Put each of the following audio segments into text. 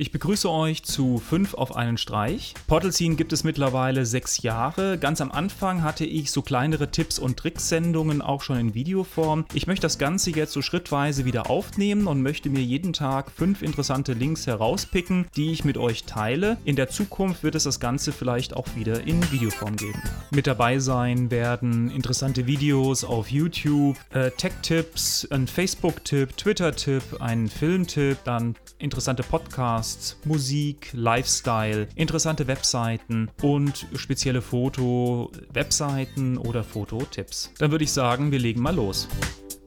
Ich begrüße euch zu 5 auf einen Streich. Scene gibt es mittlerweile sechs Jahre. Ganz am Anfang hatte ich so kleinere Tipps und Tricks-Sendungen auch schon in Videoform. Ich möchte das Ganze jetzt so schrittweise wieder aufnehmen und möchte mir jeden Tag fünf interessante Links herauspicken, die ich mit euch teile. In der Zukunft wird es das Ganze vielleicht auch wieder in Videoform geben. Mit dabei sein werden interessante Videos auf YouTube, äh, Tech-Tipps, ein Facebook-Tipp, Twitter-Tipp, ein Film-Tipp, dann interessante Podcasts, Musik, Lifestyle, interessante Webseiten und spezielle Foto-Webseiten oder Fototipps. Dann würde ich sagen, wir legen mal los.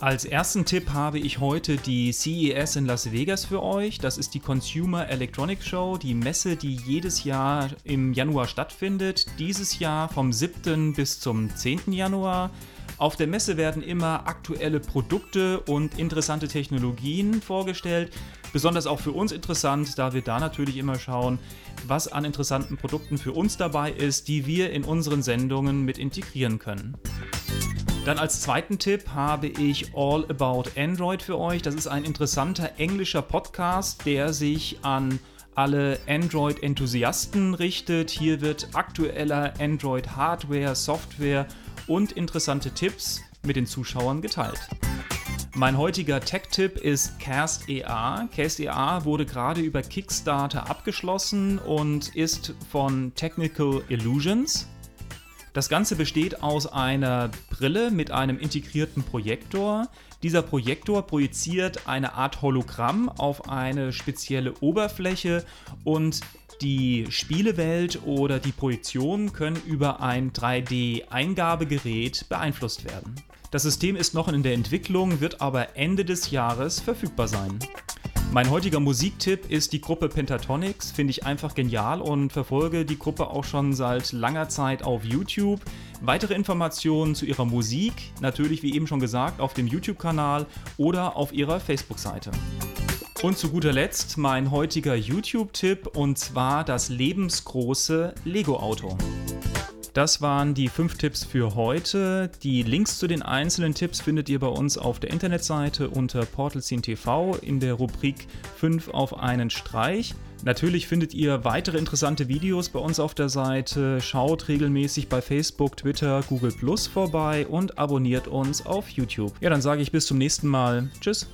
Als ersten Tipp habe ich heute die CES in Las Vegas für euch. Das ist die Consumer Electronics Show, die Messe, die jedes Jahr im Januar stattfindet. Dieses Jahr vom 7. bis zum 10. Januar. Auf der Messe werden immer aktuelle Produkte und interessante Technologien vorgestellt. Besonders auch für uns interessant, da wir da natürlich immer schauen, was an interessanten Produkten für uns dabei ist, die wir in unseren Sendungen mit integrieren können. Dann als zweiten Tipp habe ich All About Android für euch. Das ist ein interessanter englischer Podcast, der sich an alle Android-Enthusiasten richtet. Hier wird aktueller Android-Hardware, Software und interessante Tipps mit den Zuschauern geteilt. Mein heutiger Tech-Tipp ist Cast EA. Cast EA wurde gerade über Kickstarter abgeschlossen und ist von Technical Illusions. Das Ganze besteht aus einer Brille mit einem integrierten Projektor. Dieser Projektor projiziert eine Art Hologramm auf eine spezielle Oberfläche und die Spielewelt oder die Projektion können über ein 3D-Eingabegerät beeinflusst werden. Das System ist noch in der Entwicklung, wird aber Ende des Jahres verfügbar sein. Mein heutiger Musiktipp ist die Gruppe Pentatonix, finde ich einfach genial und verfolge die Gruppe auch schon seit langer Zeit auf YouTube. Weitere Informationen zu ihrer Musik, natürlich wie eben schon gesagt, auf dem YouTube-Kanal oder auf ihrer Facebook-Seite. Und zu guter Letzt mein heutiger YouTube-Tipp und zwar das lebensgroße Lego-Auto. Das waren die fünf Tipps für heute. Die Links zu den einzelnen Tipps findet ihr bei uns auf der Internetseite unter Portal TV in der Rubrik 5 auf einen Streich. Natürlich findet ihr weitere interessante Videos bei uns auf der Seite. Schaut regelmäßig bei Facebook, Twitter, Google Plus vorbei und abonniert uns auf YouTube. Ja, dann sage ich bis zum nächsten Mal. Tschüss.